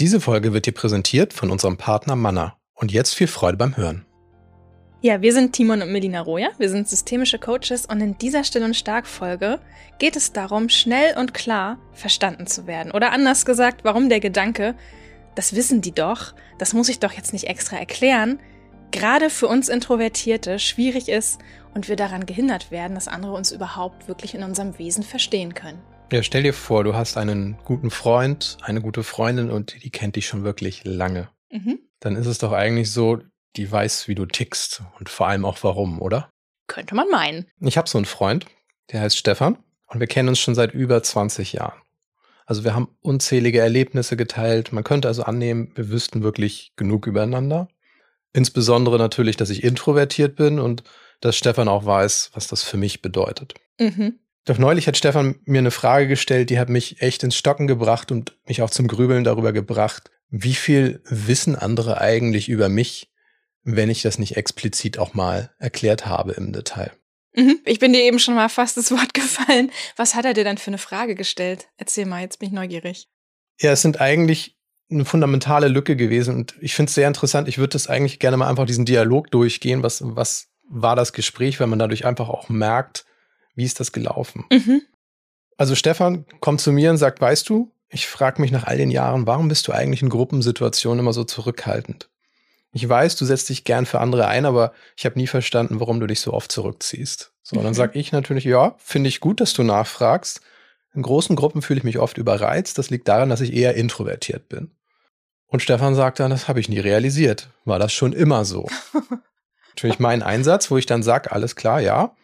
Diese Folge wird dir präsentiert von unserem Partner Manna. Und jetzt viel Freude beim Hören. Ja, wir sind Timon und Melina Roja, wir sind systemische Coaches und in dieser Still- und Stark-Folge geht es darum, schnell und klar verstanden zu werden. Oder anders gesagt, warum der Gedanke, das wissen die doch, das muss ich doch jetzt nicht extra erklären, gerade für uns Introvertierte schwierig ist und wir daran gehindert werden, dass andere uns überhaupt wirklich in unserem Wesen verstehen können. Ja, stell dir vor, du hast einen guten Freund, eine gute Freundin und die kennt dich schon wirklich lange. Mhm. Dann ist es doch eigentlich so, die weiß, wie du tickst und vor allem auch warum, oder? Könnte man meinen. Ich habe so einen Freund, der heißt Stefan und wir kennen uns schon seit über 20 Jahren. Also wir haben unzählige Erlebnisse geteilt. Man könnte also annehmen, wir wüssten wirklich genug übereinander. Insbesondere natürlich, dass ich introvertiert bin und dass Stefan auch weiß, was das für mich bedeutet. Mhm. Doch neulich hat Stefan mir eine Frage gestellt, die hat mich echt ins Stocken gebracht und mich auch zum Grübeln darüber gebracht, wie viel wissen andere eigentlich über mich, wenn ich das nicht explizit auch mal erklärt habe im Detail. Mhm. Ich bin dir eben schon mal fast das Wort gefallen. Was hat er dir dann für eine Frage gestellt? Erzähl mal, jetzt bin ich neugierig. Ja, es sind eigentlich eine fundamentale Lücke gewesen und ich finde es sehr interessant. Ich würde das eigentlich gerne mal einfach diesen Dialog durchgehen. Was, was war das Gespräch, weil man dadurch einfach auch merkt, wie ist das gelaufen? Mhm. Also Stefan kommt zu mir und sagt, weißt du, ich frage mich nach all den Jahren, warum bist du eigentlich in Gruppensituationen immer so zurückhaltend? Ich weiß, du setzt dich gern für andere ein, aber ich habe nie verstanden, warum du dich so oft zurückziehst. So, mhm. dann sage ich natürlich, ja, finde ich gut, dass du nachfragst. In großen Gruppen fühle ich mich oft überreizt. Das liegt daran, dass ich eher introvertiert bin. Und Stefan sagt dann, das habe ich nie realisiert. War das schon immer so? natürlich mein Einsatz, wo ich dann sage, alles klar, ja,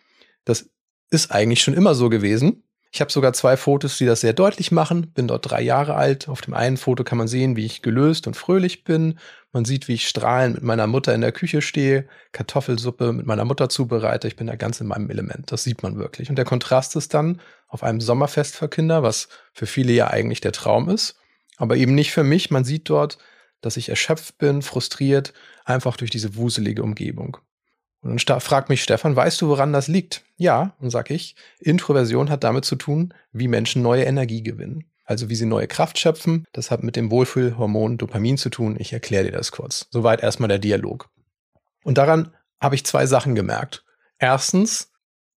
das ist eigentlich schon immer so gewesen. Ich habe sogar zwei Fotos, die das sehr deutlich machen. Bin dort drei Jahre alt. Auf dem einen Foto kann man sehen, wie ich gelöst und fröhlich bin. Man sieht, wie ich strahlend mit meiner Mutter in der Küche stehe, Kartoffelsuppe mit meiner Mutter zubereite. Ich bin da ganz in meinem Element. Das sieht man wirklich. Und der Kontrast ist dann auf einem Sommerfest für Kinder, was für viele ja eigentlich der Traum ist. Aber eben nicht für mich. Man sieht dort, dass ich erschöpft bin, frustriert, einfach durch diese wuselige Umgebung. Und dann fragt mich Stefan, weißt du, woran das liegt? Ja, und sag ich, Introversion hat damit zu tun, wie Menschen neue Energie gewinnen. Also wie sie neue Kraft schöpfen. Das hat mit dem Wohlfühlhormon Dopamin zu tun. Ich erkläre dir das kurz. Soweit erstmal der Dialog. Und daran habe ich zwei Sachen gemerkt. Erstens,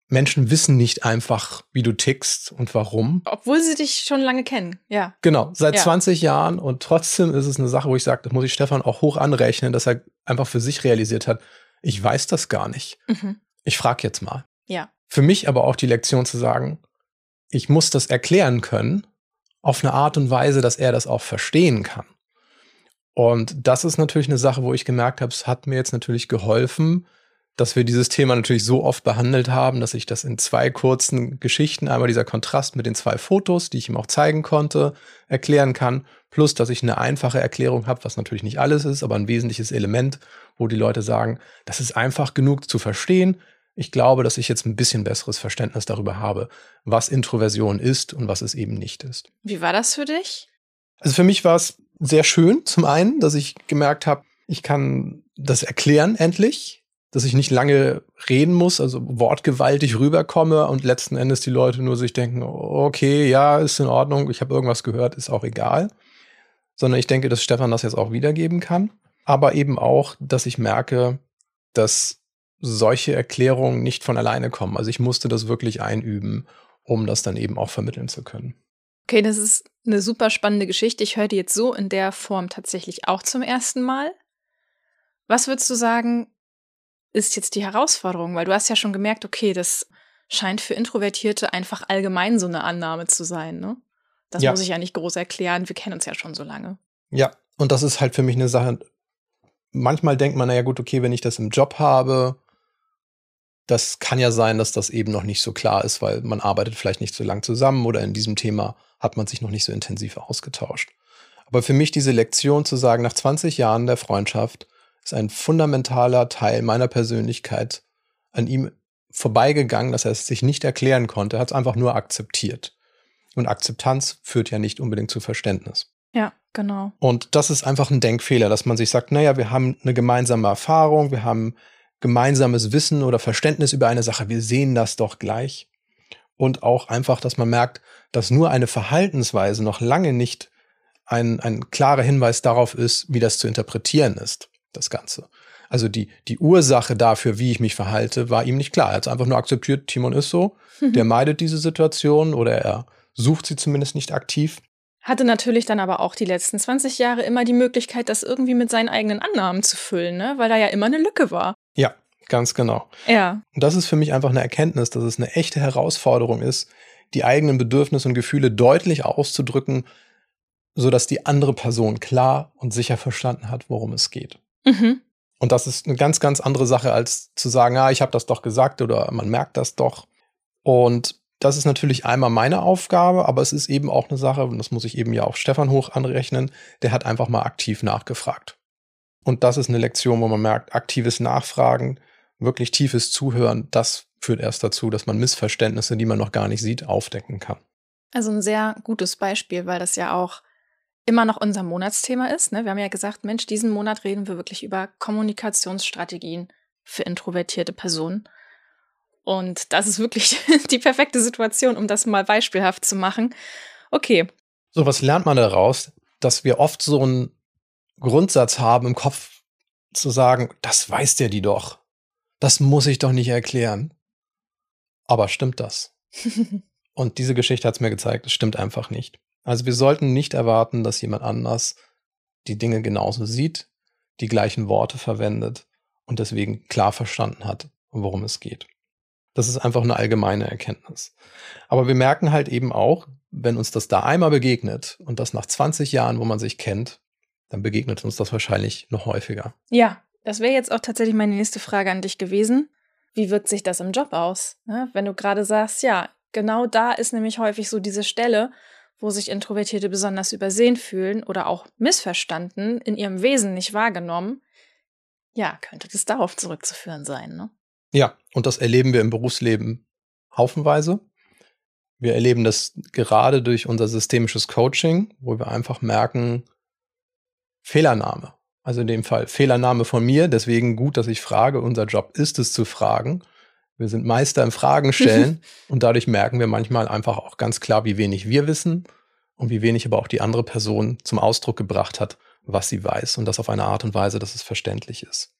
Menschen wissen nicht einfach, wie du tickst und warum. Obwohl sie dich schon lange kennen, ja. Genau, seit Ja. 20 Jahren und trotzdem ist es eine Sache, wo ich sage, das muss ich Stefan auch hoch anrechnen, dass er einfach für sich realisiert hat, ich weiß das gar nicht. Mhm. Ich frage jetzt mal. Ja. Für mich aber auch die Lektion zu sagen, ich muss das erklären können auf eine Art und Weise, dass er das auch verstehen kann. Und das ist natürlich eine Sache, wo ich gemerkt habe, es hat mir jetzt natürlich geholfen, dass wir dieses Thema natürlich so oft behandelt haben, dass ich das in zwei kurzen Geschichten, einmal dieser Kontrast mit den zwei Fotos, die ich ihm auch zeigen konnte, erklären kann, plus dass ich eine einfache Erklärung habe, was natürlich nicht alles ist, aber ein wesentliches Element, wo die Leute sagen, das ist einfach genug zu verstehen. Ich glaube, dass ich jetzt ein bisschen besseres Verständnis darüber habe, was Introversion ist und was es eben nicht ist. Wie war das für dich? Also für mich war es sehr schön, zum einen, dass ich gemerkt habe, ich kann das erklären endlich, dass ich nicht lange reden muss, also wortgewaltig rüberkomme und letzten Endes die Leute nur sich denken, okay, ja, ist in Ordnung, ich habe irgendwas gehört, ist auch egal. Sondern ich denke, dass Stefan das jetzt auch wiedergeben kann. Aber eben auch, dass ich merke, dass solche Erklärungen nicht von alleine kommen. Also ich musste das wirklich einüben, um das dann eben auch vermitteln zu können. Okay, das ist eine super spannende Geschichte. Ich höre die jetzt so in der Form tatsächlich auch zum ersten Mal. Was würdest du sagen, ist jetzt die Herausforderung? Weil du hast ja schon gemerkt, okay, das scheint für Introvertierte einfach allgemein so eine Annahme zu sein, ne? Das Ja. muss ich ja nicht groß erklären. Wir kennen uns ja schon so lange. Ja, und das ist halt für mich eine Sache. Manchmal denkt man, naja, gut, okay, wenn ich das im Job habe, das kann ja sein, dass das eben noch nicht so klar ist, weil man arbeitet vielleicht nicht so lang zusammen oder in diesem Thema hat man sich noch nicht so intensiv ausgetauscht. Aber für mich diese Lektion zu sagen, nach 20 Jahren der Freundschaft ist ein fundamentaler Teil meiner Persönlichkeit an ihm vorbeigegangen, dass er es sich nicht erklären konnte, er hat es einfach nur akzeptiert. Und Akzeptanz führt ja nicht unbedingt zu Verständnis. Ja, genau. Und das ist einfach ein Denkfehler, dass man sich sagt, naja, wir haben eine gemeinsame Erfahrung, wir haben gemeinsames Wissen oder Verständnis über eine Sache, wir sehen das doch gleich. Und auch einfach, dass man merkt, dass nur eine Verhaltensweise noch lange nicht ein, ein klarer Hinweis darauf ist, wie das zu interpretieren ist, das Ganze. Also die, die Ursache dafür, wie ich mich verhalte, war ihm nicht klar. Er hat einfach nur akzeptiert, Timon ist so, mhm. der meidet diese Situation oder er sucht sie zumindest nicht aktiv. Hatte natürlich dann aber auch die letzten 20 Jahre immer die Möglichkeit, das irgendwie mit seinen eigenen Annahmen zu füllen, ne? weil da ja immer eine Lücke war. Ja, ganz genau. Ja. Und das ist für mich einfach eine Erkenntnis, dass es eine echte Herausforderung ist, die eigenen Bedürfnisse und Gefühle deutlich auszudrücken, sodass die andere Person klar und sicher verstanden hat, worum es geht. Mhm. Und das ist eine ganz, ganz andere Sache, als zu sagen, ah, ich habe das doch gesagt oder man merkt das doch. Und das ist natürlich einmal meine Aufgabe, aber es ist eben auch eine Sache, und das muss ich eben ja auch Stefan hoch anrechnen, der hat einfach mal aktiv nachgefragt. Und das ist eine Lektion, wo man merkt, aktives Nachfragen, wirklich tiefes Zuhören, das führt erst dazu, dass man Missverständnisse, die man noch gar nicht sieht, aufdecken kann. Also ein sehr gutes Beispiel, weil das ja auch immer noch unser Monatsthema ist. Ne? Wir haben ja gesagt, Mensch, diesen Monat reden wir wirklich über Kommunikationsstrategien für introvertierte Personen. Und das ist wirklich die perfekte Situation, um das mal beispielhaft zu machen. Okay. So, was lernt man daraus? Dass wir oft so einen Grundsatz haben im Kopf zu sagen, das weiß der die doch. Das muss ich doch nicht erklären. Aber stimmt das? Und diese Geschichte hat es mir gezeigt, es stimmt einfach nicht. Also wir sollten nicht erwarten, dass jemand anders die Dinge genauso sieht, die gleichen Worte verwendet und deswegen klar verstanden hat, worum es geht. Das ist einfach eine allgemeine Erkenntnis. Aber wir merken halt eben auch, wenn uns das da einmal begegnet und das nach 20 Jahren, wo man sich kennt, dann begegnet uns das wahrscheinlich noch häufiger. Ja, das wäre jetzt auch tatsächlich meine nächste Frage an dich gewesen. Wie wirkt sich das im Job aus? Ne? Wenn du gerade sagst, ja, genau da ist nämlich häufig so diese Stelle, wo sich Introvertierte besonders übersehen fühlen oder auch missverstanden, in ihrem Wesen nicht wahrgenommen. Ja, könnte das darauf zurückzuführen sein, ne? Ja, und das erleben wir im Berufsleben haufenweise. Wir erleben das gerade durch unser systemisches Coaching, wo wir einfach merken, Fehlernahme. Also in dem Fall Fehlernahme von mir, deswegen gut, dass ich frage. Unser Job ist es zu fragen. Wir sind Meister im Fragen stellen und dadurch merken wir manchmal einfach auch ganz klar, wie wenig wir wissen und wie wenig aber auch die andere Person zum Ausdruck gebracht hat, was sie weiß und das auf eine Art und Weise, dass es verständlich ist.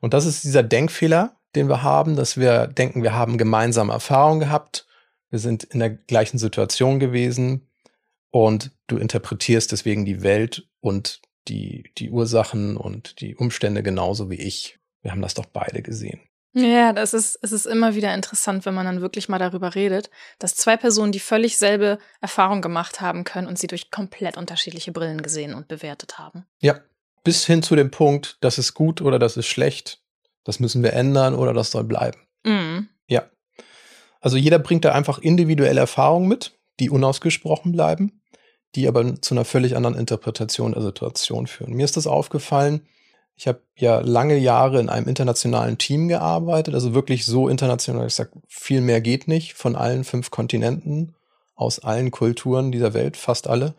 Und das ist dieser Denkfehler, den wir haben, dass wir denken, wir haben gemeinsame Erfahrungen gehabt, wir sind in der gleichen Situation gewesen und du interpretierst deswegen die Welt und die, die Ursachen und die Umstände genauso wie ich. Wir haben das doch beide gesehen. Ja, das ist, es ist immer wieder interessant, wenn man dann wirklich mal darüber redet, dass zwei Personen die völlig selbe Erfahrung gemacht haben können und sie durch komplett unterschiedliche Brillen gesehen und bewertet haben. Ja, bis hin zu dem Punkt, das ist gut oder das ist schlecht, das müssen wir ändern oder das soll bleiben. Mhm. Ja. Also jeder bringt da einfach individuelle Erfahrungen mit, die unausgesprochen bleiben, die aber zu einer völlig anderen Interpretation der Situation führen. Mir ist das aufgefallen, ich habe ja lange Jahre in einem internationalen Team gearbeitet, also wirklich so international, ich sag, viel mehr geht nicht, von allen fünf Kontinenten, aus allen Kulturen dieser Welt, fast alle.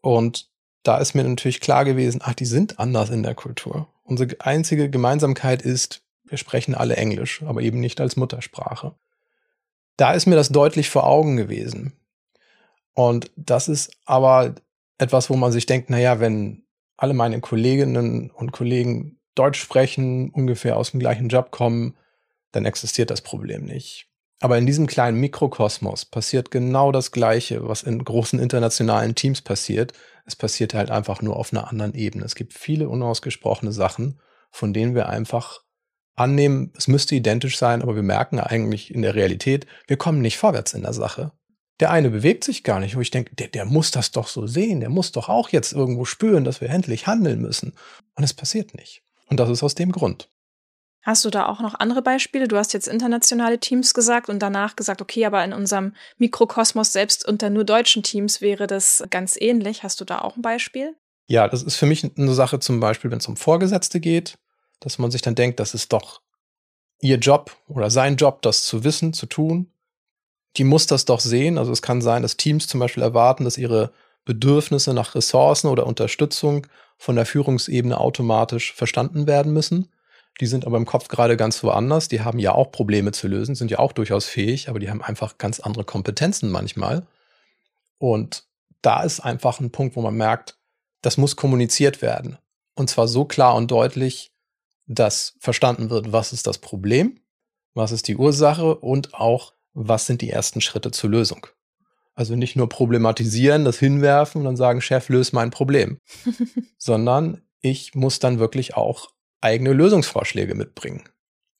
Und da ist mir natürlich klar gewesen, ach, die sind anders in der Kultur. Unsere einzige Gemeinsamkeit ist, wir sprechen alle Englisch, aber eben nicht als Muttersprache. Da ist mir das deutlich vor Augen gewesen. Und das ist aber etwas, wo man sich denkt, naja, wenn alle meine Kolleginnen und Kollegen Deutsch sprechen, ungefähr aus dem gleichen Job kommen, dann existiert das Problem nicht. Aber in diesem kleinen Mikrokosmos passiert genau das Gleiche, was in großen internationalen Teams passiert. Es passiert halt einfach nur auf einer anderen Ebene. Es gibt viele unausgesprochene Sachen, von denen wir einfach annehmen, es müsste identisch sein, aber wir merken eigentlich in der Realität, wir kommen nicht vorwärts in der Sache. Der eine bewegt sich gar nicht, wo ich denke, der, der muss das doch so sehen, der muss doch auch jetzt irgendwo spüren, dass wir endlich handeln müssen. Und es passiert nicht. Und das ist aus dem Grund. Hast du da auch noch andere Beispiele? Du hast jetzt internationale Teams gesagt und danach gesagt, okay, aber in unserem Mikrokosmos selbst unter nur deutschen Teams wäre das ganz ähnlich. Hast du da auch ein Beispiel? Ja, das ist für mich eine Sache zum Beispiel, wenn es um Vorgesetzte geht dass man sich dann denkt, das ist doch ihr Job oder sein Job, das zu wissen, zu tun. Die muss das doch sehen. Also es kann sein, dass Teams zum Beispiel erwarten, dass ihre Bedürfnisse nach Ressourcen oder Unterstützung von der Führungsebene automatisch verstanden werden müssen. Die sind aber im Kopf gerade ganz woanders. Die haben ja auch Probleme zu lösen, sind ja auch durchaus fähig, aber die haben einfach ganz andere Kompetenzen manchmal. Und da ist einfach ein Punkt, wo man merkt, das muss kommuniziert werden. Und zwar so klar und deutlich, dass verstanden wird, was ist das Problem, was ist die Ursache und auch, was sind die ersten Schritte zur Lösung. Also nicht nur problematisieren, das hinwerfen und dann sagen, Chef, löse mein Problem, sondern ich muss dann wirklich auch eigene Lösungsvorschläge mitbringen.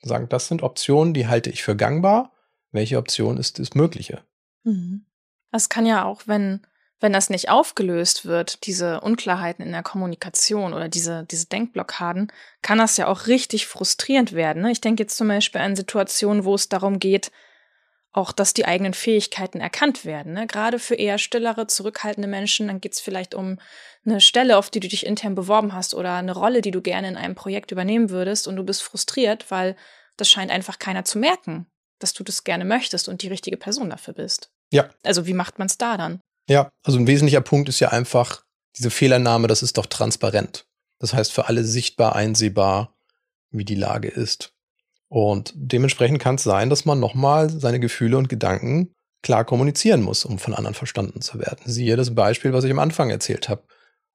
Sagen, das sind Optionen, die halte ich für gangbar. Welche Option ist das Mögliche? Mhm. Das kann ja auch, wenn, wenn das nicht aufgelöst wird, diese Unklarheiten in der Kommunikation oder diese, diese Denkblockaden, kann das ja auch richtig frustrierend werden. Ne? Ich denke jetzt zum Beispiel an Situationen, wo es darum geht, auch, dass die eigenen Fähigkeiten erkannt werden. Ne? Gerade für eher stillere, zurückhaltende Menschen, dann geht es vielleicht um eine Stelle, auf die du dich intern beworben hast oder eine Rolle, die du gerne in einem Projekt übernehmen würdest und du bist frustriert, weil das scheint einfach keiner zu merken, dass du das gerne möchtest und die richtige Person dafür bist. Ja. Also wie macht man es da dann? Ja, also ein wesentlicher Punkt ist ja einfach diese Fehlernahme, das ist doch transparent. Das heißt für alle sichtbar einsehbar, wie die Lage ist. Und dementsprechend kann es sein, dass man nochmal seine Gefühle und Gedanken klar kommunizieren muss, um von anderen verstanden zu werden. Siehe das Beispiel, was ich am Anfang erzählt habe.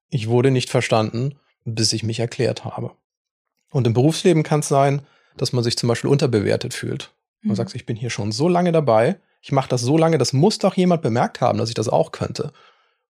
Ich wurde nicht verstanden, bis ich mich erklärt habe. Und im Berufsleben kann es sein, dass man sich zum Beispiel unterbewertet fühlt. Man mhm. sagt, ich bin hier schon so lange dabei, ich mache das so lange, das muss doch jemand bemerkt haben, dass ich das auch könnte.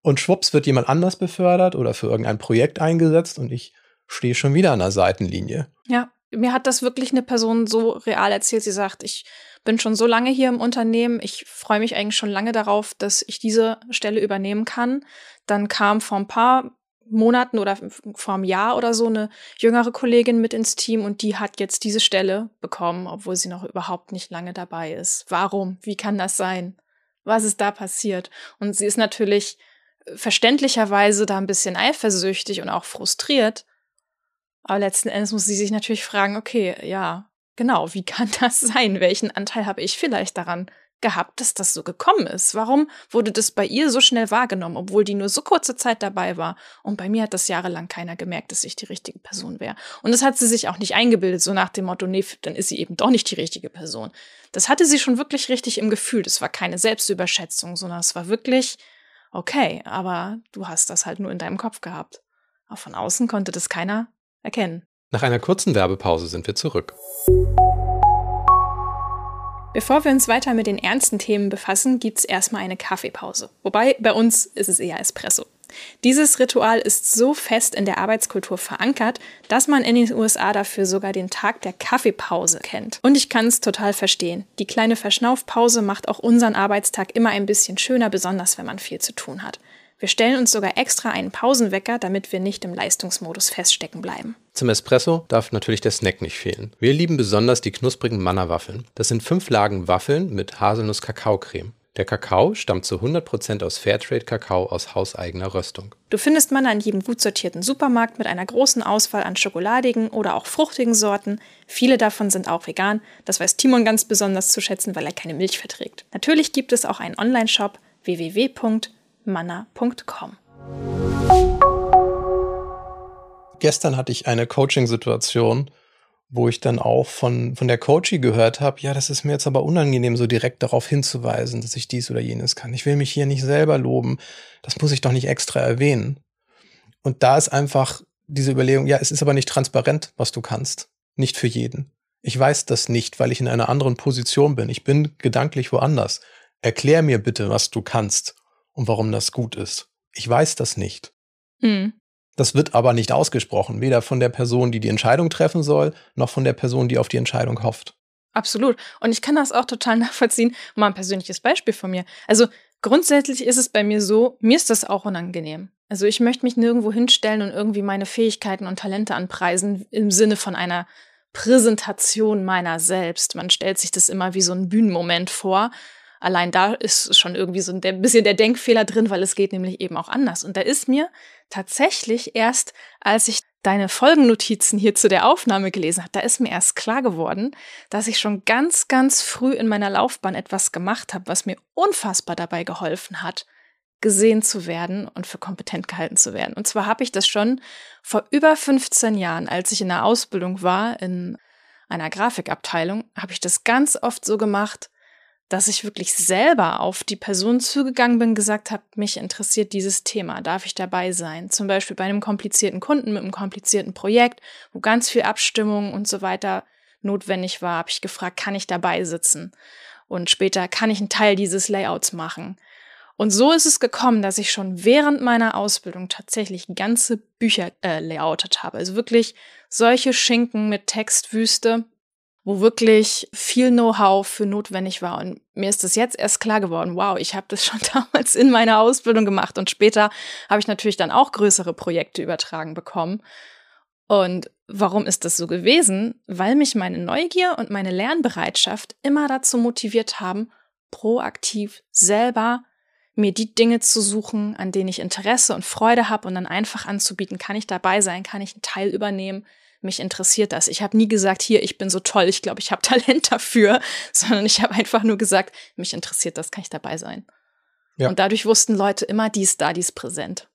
Und schwupps wird jemand anders befördert oder für irgendein Projekt eingesetzt und ich stehe schon wieder an der Seitenlinie. Ja mir hat das wirklich eine Person so real erzählt. Sie sagt, ich bin schon so lange hier im Unternehmen. Ich freue mich eigentlich schon lange darauf, dass ich diese Stelle übernehmen kann. Dann kam vor ein paar Monaten oder vor einem Jahr oder so eine jüngere Kollegin mit ins Team und die hat jetzt diese Stelle bekommen, obwohl sie noch überhaupt nicht lange dabei ist. Warum? Wie kann das sein? Was ist da passiert? Und sie ist natürlich verständlicherweise da ein bisschen eifersüchtig und auch frustriert, aber letzten Endes muss sie sich natürlich fragen, okay, ja, genau, wie kann das sein? Welchen Anteil habe ich vielleicht daran gehabt, dass das so gekommen ist? Warum wurde das bei ihr so schnell wahrgenommen, obwohl die nur so kurze Zeit dabei war? Und bei mir hat das jahrelang keiner gemerkt, dass ich die richtige Person wäre. Und das hat sie sich auch nicht eingebildet, so nach dem Motto, nee, dann ist sie eben doch nicht die richtige Person. Das hatte sie schon wirklich richtig im Gefühl. Das war keine Selbstüberschätzung, sondern es war wirklich, okay, aber du hast das halt nur in deinem Kopf gehabt. Auch von außen konnte das keiner erkennen. Nach einer kurzen Werbepause sind wir zurück. Bevor wir uns weiter mit den ernsten Themen befassen, gibt es erstmal eine Kaffeepause. Wobei bei uns ist es eher Espresso. Dieses Ritual ist so fest in der Arbeitskultur verankert, dass man in den USA dafür sogar den Tag der Kaffeepause kennt. Und ich kann es total verstehen. Die kleine Verschnaufpause macht auch unseren Arbeitstag immer ein bisschen schöner, besonders wenn man viel zu tun hat. Wir stellen uns sogar extra einen Pausenwecker, damit wir nicht im Leistungsmodus feststecken bleiben. Zum Espresso darf natürlich der Snack nicht fehlen. Wir lieben besonders die knusprigen Manna-Waffeln. Das sind fünf Lagen Waffeln mit Haselnuss-Kakaocreme. Der Kakao stammt zu 100% aus Fairtrade-Kakao aus hauseigener Röstung. Du findest Manna in jedem gut sortierten Supermarkt mit einer großen Auswahl an schokoladigen oder auch fruchtigen Sorten. Viele davon sind auch vegan. Das weiß Timon ganz besonders zu schätzen, weil er keine Milch verträgt. Natürlich gibt es auch einen Online-Shop www manna.com. Gestern hatte ich eine Coaching-Situation, wo ich dann auch von, von der Coachie gehört habe, ja, das ist mir jetzt aber unangenehm, so direkt darauf hinzuweisen, dass ich dies oder jenes kann. Ich will mich hier nicht selber loben. Das muss ich doch nicht extra erwähnen. Und da ist einfach diese Überlegung, ja, es ist aber nicht transparent, was du kannst. Nicht für jeden. Ich weiß das nicht, weil ich in einer anderen Position bin. Ich bin gedanklich woanders. Erklär mir bitte, was du kannst und warum das gut ist. Ich weiß das nicht. Mhm. Das wird aber nicht ausgesprochen, weder von der Person, die die Entscheidung treffen soll, noch von der Person, die auf die Entscheidung hofft. Absolut. Und ich kann das auch total nachvollziehen. Mal ein persönliches Beispiel von mir. Also grundsätzlich ist es bei mir so, mir ist das auch unangenehm. Also ich möchte mich nirgendwo hinstellen und irgendwie meine Fähigkeiten und Talente anpreisen im Sinne von einer Präsentation meiner selbst. Man stellt sich das immer wie so ein Bühnenmoment vor allein da ist schon irgendwie so ein bisschen der Denkfehler drin, weil es geht nämlich eben auch anders. Und da ist mir tatsächlich erst, als ich deine Folgennotizen hier zu der Aufnahme gelesen habe, da ist mir erst klar geworden, dass ich schon ganz, ganz früh in meiner Laufbahn etwas gemacht habe, was mir unfassbar dabei geholfen hat, gesehen zu werden und für kompetent gehalten zu werden. Und zwar habe ich das schon vor über 15 Jahren, als ich in der Ausbildung war, in einer Grafikabteilung, habe ich das ganz oft so gemacht, dass ich wirklich selber auf die Person zugegangen bin, gesagt habe, mich interessiert dieses Thema, darf ich dabei sein? Zum Beispiel bei einem komplizierten Kunden mit einem komplizierten Projekt, wo ganz viel Abstimmung und so weiter notwendig war, habe ich gefragt, kann ich dabei sitzen? Und später kann ich einen Teil dieses Layouts machen. Und so ist es gekommen, dass ich schon während meiner Ausbildung tatsächlich ganze Bücher äh, layoutet habe. Also wirklich solche Schinken mit Textwüste, wo wirklich viel Know-how für notwendig war. Und mir ist das jetzt erst klar geworden, wow, ich habe das schon damals in meiner Ausbildung gemacht und später habe ich natürlich dann auch größere Projekte übertragen bekommen. Und warum ist das so gewesen? Weil mich meine Neugier und meine Lernbereitschaft immer dazu motiviert haben, proaktiv selber mir die Dinge zu suchen, an denen ich Interesse und Freude habe und dann einfach anzubieten, kann ich dabei sein, kann ich einen Teil übernehmen, mich interessiert das. Ich habe nie gesagt, hier, ich bin so toll, ich glaube, ich habe Talent dafür, sondern ich habe einfach nur gesagt, mich interessiert das, kann ich dabei sein. Ja. Und dadurch wussten Leute immer, die ist da, die ist präsent.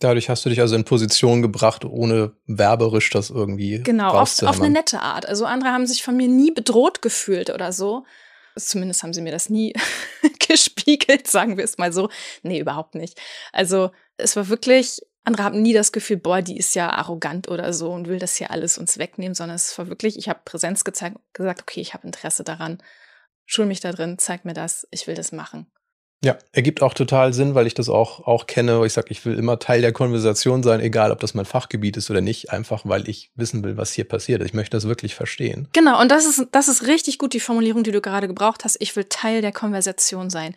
Dadurch hast du dich also in Position gebracht, ohne werberisch das irgendwie. Genau, auf, auf eine nette Art. Also andere haben sich von mir nie bedroht gefühlt oder so. Zumindest haben sie mir das nie gespiegelt, sagen wir es mal so. Nee, überhaupt nicht. Also es war wirklich andere haben nie das Gefühl, boah, die ist ja arrogant oder so und will das hier alles uns wegnehmen, sondern es war wirklich, ich habe Präsenz gezeigt, gesagt, okay, ich habe Interesse daran, schul mich da drin, zeig mir das, ich will das machen. Ja, ergibt auch total Sinn, weil ich das auch, auch kenne. Ich sage, ich will immer Teil der Konversation sein, egal ob das mein Fachgebiet ist oder nicht, einfach weil ich wissen will, was hier passiert. Ich möchte das wirklich verstehen. Genau, und das ist, das ist richtig gut, die Formulierung, die du gerade gebraucht hast. Ich will Teil der Konversation sein.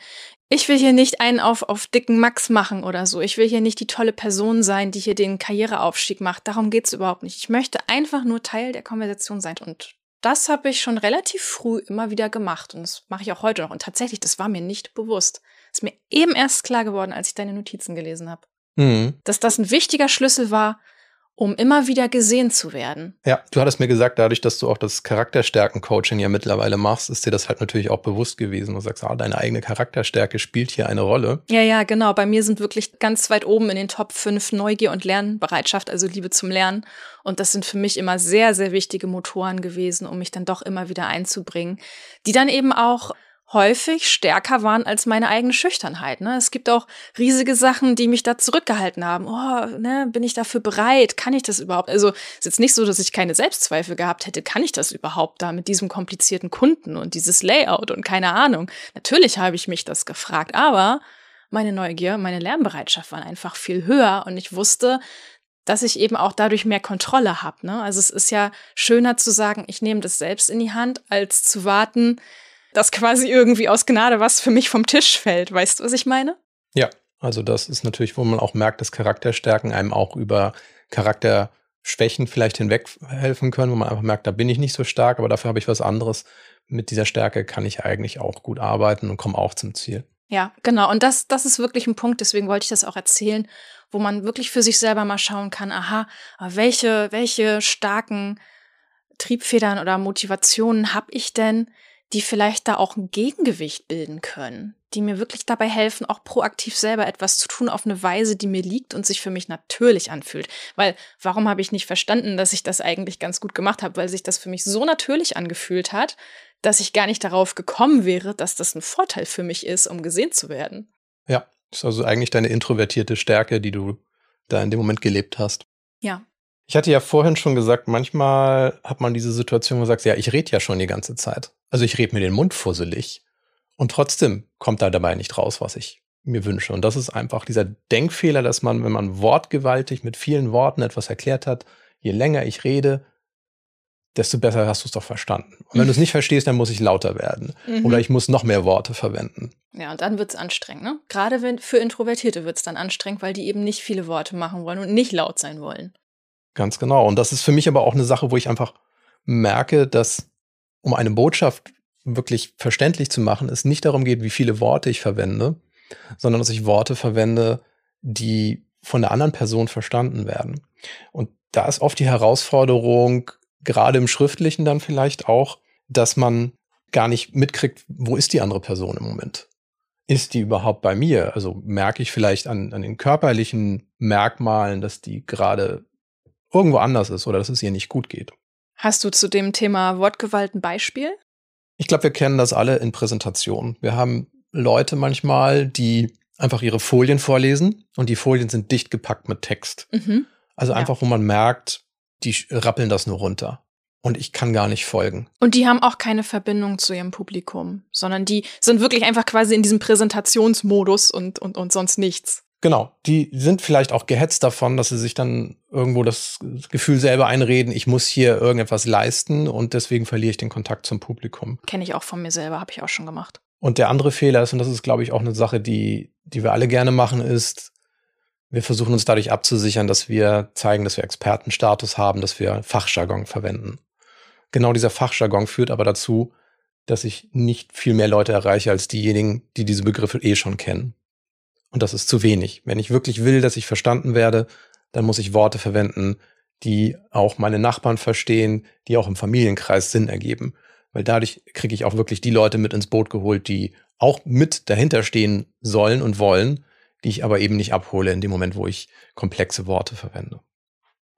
Ich will hier nicht einen auf, auf dicken Max machen oder so. Ich will hier nicht die tolle Person sein, die hier den Karriereaufstieg macht. Darum geht's überhaupt nicht. Ich möchte einfach nur Teil der Konversation sein. Und das habe ich schon relativ früh immer wieder gemacht. Und das mache ich auch heute noch. Und tatsächlich, das war mir nicht bewusst. Ist mir eben erst klar geworden, als ich deine Notizen gelesen habe. Mhm. Dass das ein wichtiger Schlüssel war, um immer wieder gesehen zu werden. Ja, du hattest mir gesagt, dadurch, dass du auch das Charakterstärken-Coaching ja mittlerweile machst, ist dir das halt natürlich auch bewusst gewesen. Du sagst, ah, deine eigene Charakterstärke spielt hier eine Rolle. Ja, ja, genau. Bei mir sind wirklich ganz weit oben in den Top 5 Neugier und Lernbereitschaft, also Liebe zum Lernen. Und das sind für mich immer sehr, sehr wichtige Motoren gewesen, um mich dann doch immer wieder einzubringen, die dann eben auch häufig stärker waren als meine eigene Schüchternheit. Ne? Es gibt auch riesige Sachen, die mich da zurückgehalten haben. Oh, ne, bin ich dafür bereit? Kann ich das überhaupt? Also ist jetzt nicht so, dass ich keine Selbstzweifel gehabt hätte. Kann ich das überhaupt da mit diesem komplizierten Kunden und dieses Layout und keine Ahnung? Natürlich habe ich mich das gefragt, aber meine Neugier, meine Lernbereitschaft waren einfach viel höher und ich wusste, dass ich eben auch dadurch mehr Kontrolle habe. Ne? Also es ist ja schöner zu sagen, ich nehme das selbst in die Hand, als zu warten, dass quasi irgendwie aus Gnade was für mich vom Tisch fällt. Weißt du, was ich meine? Ja, also das ist natürlich, wo man auch merkt, dass Charakterstärken einem auch über Charakterschwächen vielleicht hinweg helfen können, wo man einfach merkt, da bin ich nicht so stark, aber dafür habe ich was anderes. Mit dieser Stärke kann ich eigentlich auch gut arbeiten und komme auch zum Ziel. Ja, genau. Und das, das ist wirklich ein Punkt, deswegen wollte ich das auch erzählen, wo man wirklich für sich selber mal schauen kann, aha, welche, welche starken Triebfedern oder Motivationen habe ich denn, die vielleicht da auch ein Gegengewicht bilden können, die mir wirklich dabei helfen, auch proaktiv selber etwas zu tun auf eine Weise, die mir liegt und sich für mich natürlich anfühlt. Weil warum habe ich nicht verstanden, dass ich das eigentlich ganz gut gemacht habe? Weil sich das für mich so natürlich angefühlt hat, dass ich gar nicht darauf gekommen wäre, dass das ein Vorteil für mich ist, um gesehen zu werden. Ja, ist also eigentlich deine introvertierte Stärke, die du da in dem Moment gelebt hast. Ja, ich hatte ja vorhin schon gesagt, manchmal hat man diese Situation, wo man sagt, ja, ich rede ja schon die ganze Zeit. Also ich rede mir den Mund fusselig. Und trotzdem kommt da dabei nicht raus, was ich mir wünsche. Und das ist einfach dieser Denkfehler, dass man, wenn man wortgewaltig mit vielen Worten etwas erklärt hat, je länger ich rede, desto besser hast du es doch verstanden. Und wenn du es nicht verstehst, dann muss ich lauter werden. Mhm. Oder ich muss noch mehr Worte verwenden. Ja, und dann wird es anstrengend, ne? Gerade wenn, für Introvertierte wird es dann anstrengend, weil die eben nicht viele Worte machen wollen und nicht laut sein wollen. Ganz genau. Und das ist für mich aber auch eine Sache, wo ich einfach merke, dass um eine Botschaft wirklich verständlich zu machen, es nicht darum geht, wie viele Worte ich verwende, sondern dass ich Worte verwende, die von der anderen Person verstanden werden. Und da ist oft die Herausforderung, gerade im Schriftlichen dann vielleicht auch, dass man gar nicht mitkriegt, wo ist die andere Person im Moment? Ist die überhaupt bei mir? Also merke ich vielleicht an, an den körperlichen Merkmalen, dass die gerade irgendwo anders ist oder dass es ihr nicht gut geht. Hast du zu dem Thema Wortgewalt ein Beispiel? Ich glaube, wir kennen das alle in Präsentationen. Wir haben Leute manchmal, die einfach ihre Folien vorlesen und die Folien sind dicht gepackt mit Text. Mhm. Also einfach, ja. wo man merkt, die rappeln das nur runter. Und ich kann gar nicht folgen. Und die haben auch keine Verbindung zu ihrem Publikum, sondern die sind wirklich einfach quasi in diesem Präsentationsmodus und, und, und sonst nichts. Genau, die sind vielleicht auch gehetzt davon, dass sie sich dann irgendwo das Gefühl selber einreden, ich muss hier irgendetwas leisten und deswegen verliere ich den Kontakt zum Publikum. Kenne ich auch von mir selber, habe ich auch schon gemacht. Und der andere Fehler ist, und das ist, glaube ich, auch eine Sache, die, die wir alle gerne machen, ist, wir versuchen uns dadurch abzusichern, dass wir zeigen, dass wir Expertenstatus haben, dass wir Fachjargon verwenden. Genau dieser Fachjargon führt aber dazu, dass ich nicht viel mehr Leute erreiche als diejenigen, die diese Begriffe eh schon kennen. Und das ist zu wenig. Wenn ich wirklich will, dass ich verstanden werde, dann muss ich Worte verwenden, die auch meine Nachbarn verstehen, die auch im Familienkreis Sinn ergeben weil dadurch kriege ich auch wirklich die Leute mit ins Boot geholt, die auch mit dahinter stehen sollen und wollen, die ich aber eben nicht abhole in dem Moment, wo ich komplexe Worte verwende.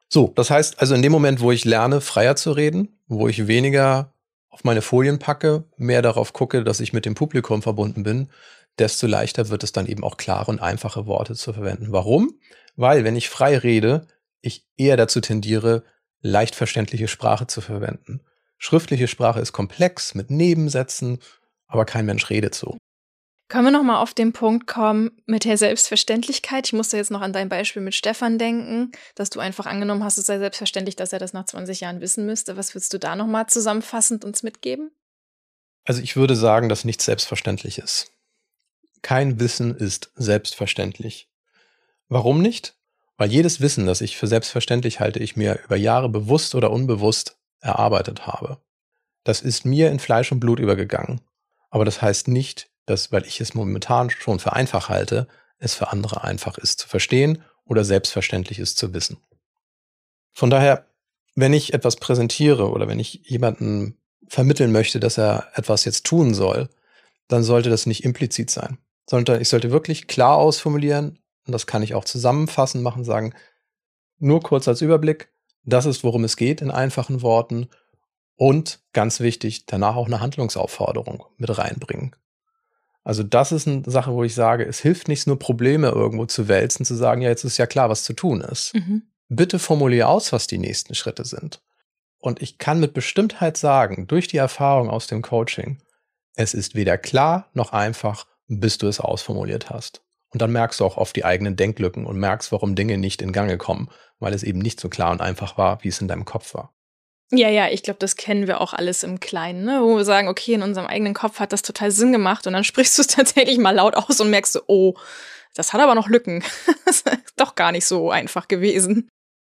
So, das heißt also in dem Moment, wo ich lerne, freier zu reden, wo ich weniger auf meine Folien packe, mehr darauf gucke, dass ich mit dem Publikum verbunden bin, desto leichter wird es dann eben auch klare und einfache Worte zu verwenden. Warum? Weil, wenn ich frei rede, ich eher dazu tendiere, leicht verständliche Sprache zu verwenden. Schriftliche Sprache ist komplex mit Nebensätzen, aber kein Mensch redet so. Können wir noch mal auf den Punkt kommen mit der Selbstverständlichkeit? Ich musste jetzt noch an dein Beispiel mit Stefan denken, dass du einfach angenommen hast, es sei selbstverständlich, dass er das nach 20 Jahren wissen müsste. Was würdest du da noch mal zusammenfassend uns mitgeben? Also ich würde sagen, dass nichts selbstverständlich ist. Kein Wissen ist selbstverständlich. Warum nicht? Weil jedes Wissen, das ich für selbstverständlich halte, ich mir über Jahre bewusst oder unbewusst erarbeitet habe. Das ist mir in Fleisch und Blut übergegangen. Aber das heißt nicht, dass, weil ich es momentan schon für einfach halte, es für andere einfach ist zu verstehen oder selbstverständlich ist zu wissen. Von daher, wenn ich etwas präsentiere oder wenn ich jemanden vermitteln möchte, dass er etwas jetzt tun soll, dann sollte das nicht implizit sein. Sondern ich sollte wirklich klar ausformulieren, und das kann ich auch zusammenfassen machen, sagen, nur kurz als Überblick, das ist, worum es geht in einfachen Worten. Und ganz wichtig, danach auch eine Handlungsaufforderung mit reinbringen. Also das ist eine Sache, wo ich sage, es hilft nicht nur Probleme irgendwo zu wälzen, zu sagen, ja, jetzt ist ja klar, was zu tun ist. Mhm. Bitte formulier aus, was die nächsten Schritte sind. Und ich kann mit Bestimmtheit sagen, durch die Erfahrung aus dem Coaching, es ist weder klar noch einfach, bis du es ausformuliert hast. Und dann merkst du auch oft die eigenen Denklücken und merkst, warum Dinge nicht in Gange kommen, weil es eben nicht so klar und einfach war, wie es in deinem Kopf war. Ja, ja, ich glaube, das kennen wir auch alles im Kleinen, ne? wo wir sagen, okay, in unserem eigenen Kopf hat das total Sinn gemacht und dann sprichst du es tatsächlich mal laut aus und merkst oh, das hat aber noch Lücken. das ist doch gar nicht so einfach gewesen.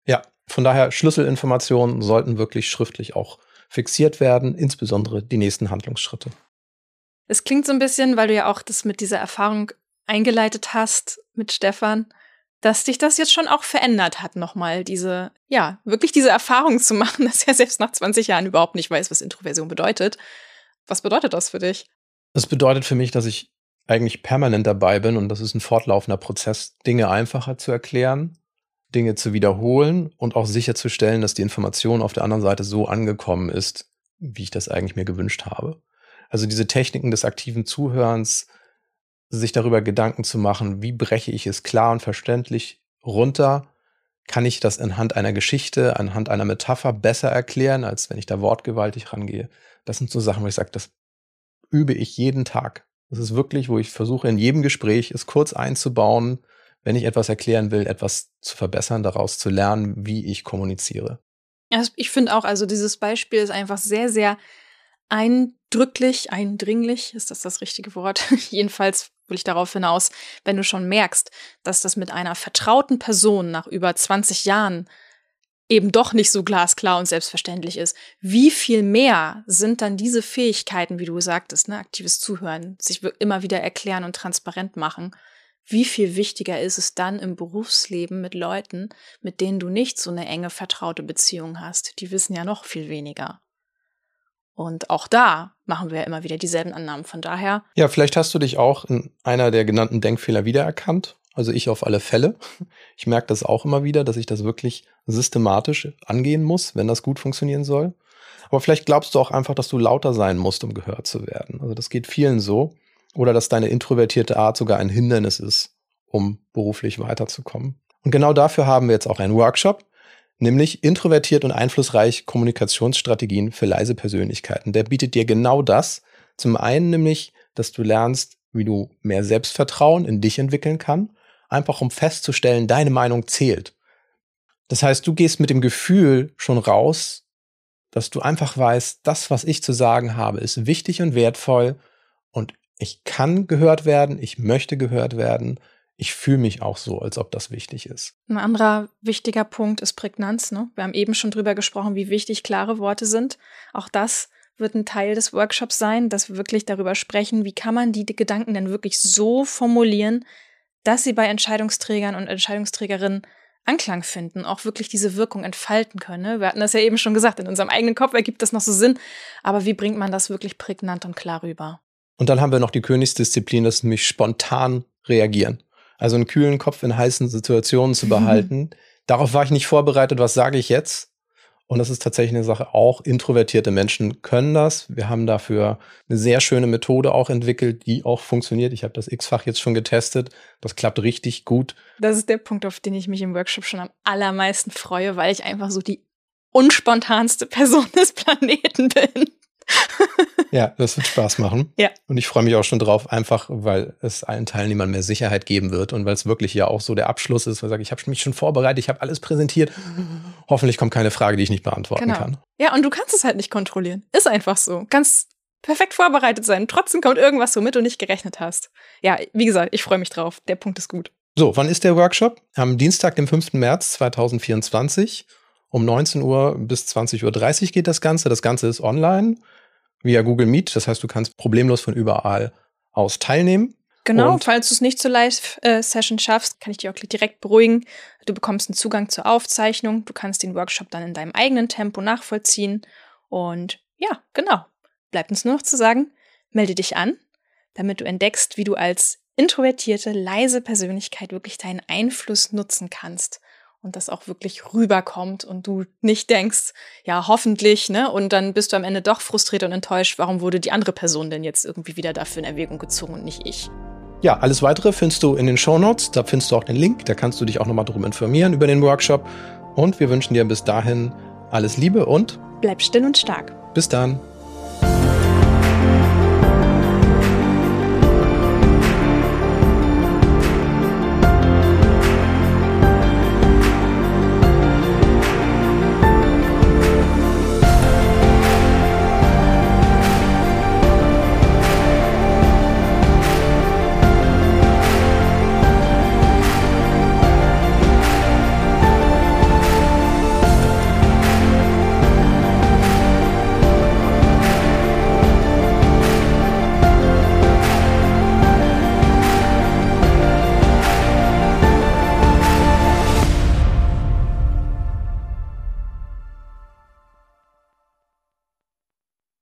Ja, von daher Schlüsselinformationen sollten wirklich schriftlich auch fixiert werden, insbesondere die nächsten Handlungsschritte. Es klingt so ein bisschen, weil du ja auch das mit dieser Erfahrung eingeleitet hast mit Stefan, dass dich das jetzt schon auch verändert hat, nochmal diese, ja, wirklich diese Erfahrung zu machen, dass er selbst nach 20 Jahren überhaupt nicht weiß, was Introversion bedeutet. Was bedeutet das für dich? Das bedeutet für mich, dass ich eigentlich permanent dabei bin und das ist ein fortlaufender Prozess, Dinge einfacher zu erklären, Dinge zu wiederholen und auch sicherzustellen, dass die Information auf der anderen Seite so angekommen ist, wie ich das eigentlich mir gewünscht habe. Also diese Techniken des aktiven Zuhörens, sich darüber Gedanken zu machen, wie breche ich es klar und verständlich runter? Kann ich das anhand einer Geschichte, anhand einer Metapher besser erklären, als wenn ich da wortgewaltig rangehe? Das sind so Sachen, wo ich sage, das übe ich jeden Tag. Das ist wirklich, wo ich versuche, in jedem Gespräch es kurz einzubauen, wenn ich etwas erklären will, etwas zu verbessern, daraus zu lernen, wie ich kommuniziere. Ich finde auch, also dieses Beispiel ist einfach sehr, sehr eindrücklich, eindringlich, ist das das richtige Wort? Jedenfalls will ich darauf hinaus, wenn du schon merkst, dass das mit einer vertrauten Person nach über 20 Jahren eben doch nicht so glasklar und selbstverständlich ist. Wie viel mehr sind dann diese Fähigkeiten, wie du sagtest, ne, aktives Zuhören, sich immer wieder erklären und transparent machen? Wie viel wichtiger ist es dann im Berufsleben mit Leuten, mit denen du nicht so eine enge vertraute Beziehung hast? Die wissen ja noch viel weniger. Und auch da machen wir immer wieder dieselben Annahmen. Von daher. Ja, vielleicht hast du dich auch in einer der genannten Denkfehler wiedererkannt. Also ich auf alle Fälle. Ich merke das auch immer wieder, dass ich das wirklich systematisch angehen muss, wenn das gut funktionieren soll. Aber vielleicht glaubst du auch einfach, dass du lauter sein musst, um gehört zu werden. Also das geht vielen so. Oder dass deine introvertierte Art sogar ein Hindernis ist, um beruflich weiterzukommen. Und genau dafür haben wir jetzt auch einen Workshop, nämlich introvertiert und einflussreich Kommunikationsstrategien für leise Persönlichkeiten. Der bietet dir genau das. Zum einen nämlich, dass du lernst, wie du mehr Selbstvertrauen in dich entwickeln kann, einfach um festzustellen, deine Meinung zählt. Das heißt, du gehst mit dem Gefühl schon raus, dass du einfach weißt, das, was ich zu sagen habe, ist wichtig und wertvoll und ich kann gehört werden, ich möchte gehört werden, ich fühle mich auch so, als ob das wichtig ist. Ein anderer wichtiger Punkt ist Prägnanz. Ne? Wir haben eben schon drüber gesprochen, wie wichtig klare Worte sind. Auch das wird ein Teil des Workshops sein, dass wir wirklich darüber sprechen, wie kann man die Gedanken denn wirklich so formulieren, dass sie bei Entscheidungsträgern und Entscheidungsträgerinnen Anklang finden, auch wirklich diese Wirkung entfalten können. Ne? Wir hatten das ja eben schon gesagt, in unserem eigenen Kopf ergibt das noch so Sinn, aber wie bringt man das wirklich prägnant und klar rüber? Und dann haben wir noch die Königsdisziplin, das ist nämlich spontan reagieren. Also einen kühlen Kopf in heißen Situationen zu behalten. Darauf war ich nicht vorbereitet, was sage ich jetzt? Und das ist tatsächlich eine Sache, auch introvertierte Menschen können das. Wir haben dafür eine sehr schöne Methode auch entwickelt, die auch funktioniert. Ich habe das X-Fach jetzt schon getestet. Das klappt richtig gut. Das ist der Punkt, auf den ich mich im Workshop schon am allermeisten freue, weil ich einfach so die unspontanste Person des Planeten bin. ja, das wird Spaß machen. Ja. Und ich freue mich auch schon drauf, einfach weil es allen Teilnehmern mehr Sicherheit geben wird und weil es wirklich ja auch so der Abschluss ist, weil ich sage, ich habe mich schon vorbereitet, ich habe alles präsentiert. Hoffentlich kommt keine Frage, die ich nicht beantworten genau. kann. Ja, und du kannst es halt nicht kontrollieren. Ist einfach so. Kannst perfekt vorbereitet sein. Trotzdem kommt irgendwas, womit du nicht gerechnet hast. Ja, wie gesagt, ich freue mich drauf. Der Punkt ist gut. So, wann ist der Workshop? Am Dienstag, dem 5. März 2024. Um 19 Uhr bis 20.30 Uhr geht das Ganze. Das Ganze ist online via Google Meet. Das heißt, du kannst problemlos von überall aus teilnehmen. Genau, und falls du es nicht zur Live-Session schaffst, kann ich dich auch direkt beruhigen. Du bekommst einen Zugang zur Aufzeichnung. Du kannst den Workshop dann in deinem eigenen Tempo nachvollziehen. Und ja, genau. Bleibt uns nur noch zu sagen, melde dich an, damit du entdeckst, wie du als introvertierte, leise Persönlichkeit wirklich deinen Einfluss nutzen kannst und das auch wirklich rüberkommt und du nicht denkst, ja, hoffentlich, ne? Und dann bist du am Ende doch frustriert und enttäuscht, warum wurde die andere Person denn jetzt irgendwie wieder dafür in Erwägung gezogen und nicht ich? Ja, alles weitere findest du in den Show Notes. Da findest du auch den Link. Da kannst du dich auch nochmal drum informieren über den Workshop. Und wir wünschen dir bis dahin alles Liebe und bleib still und stark. Bis dann.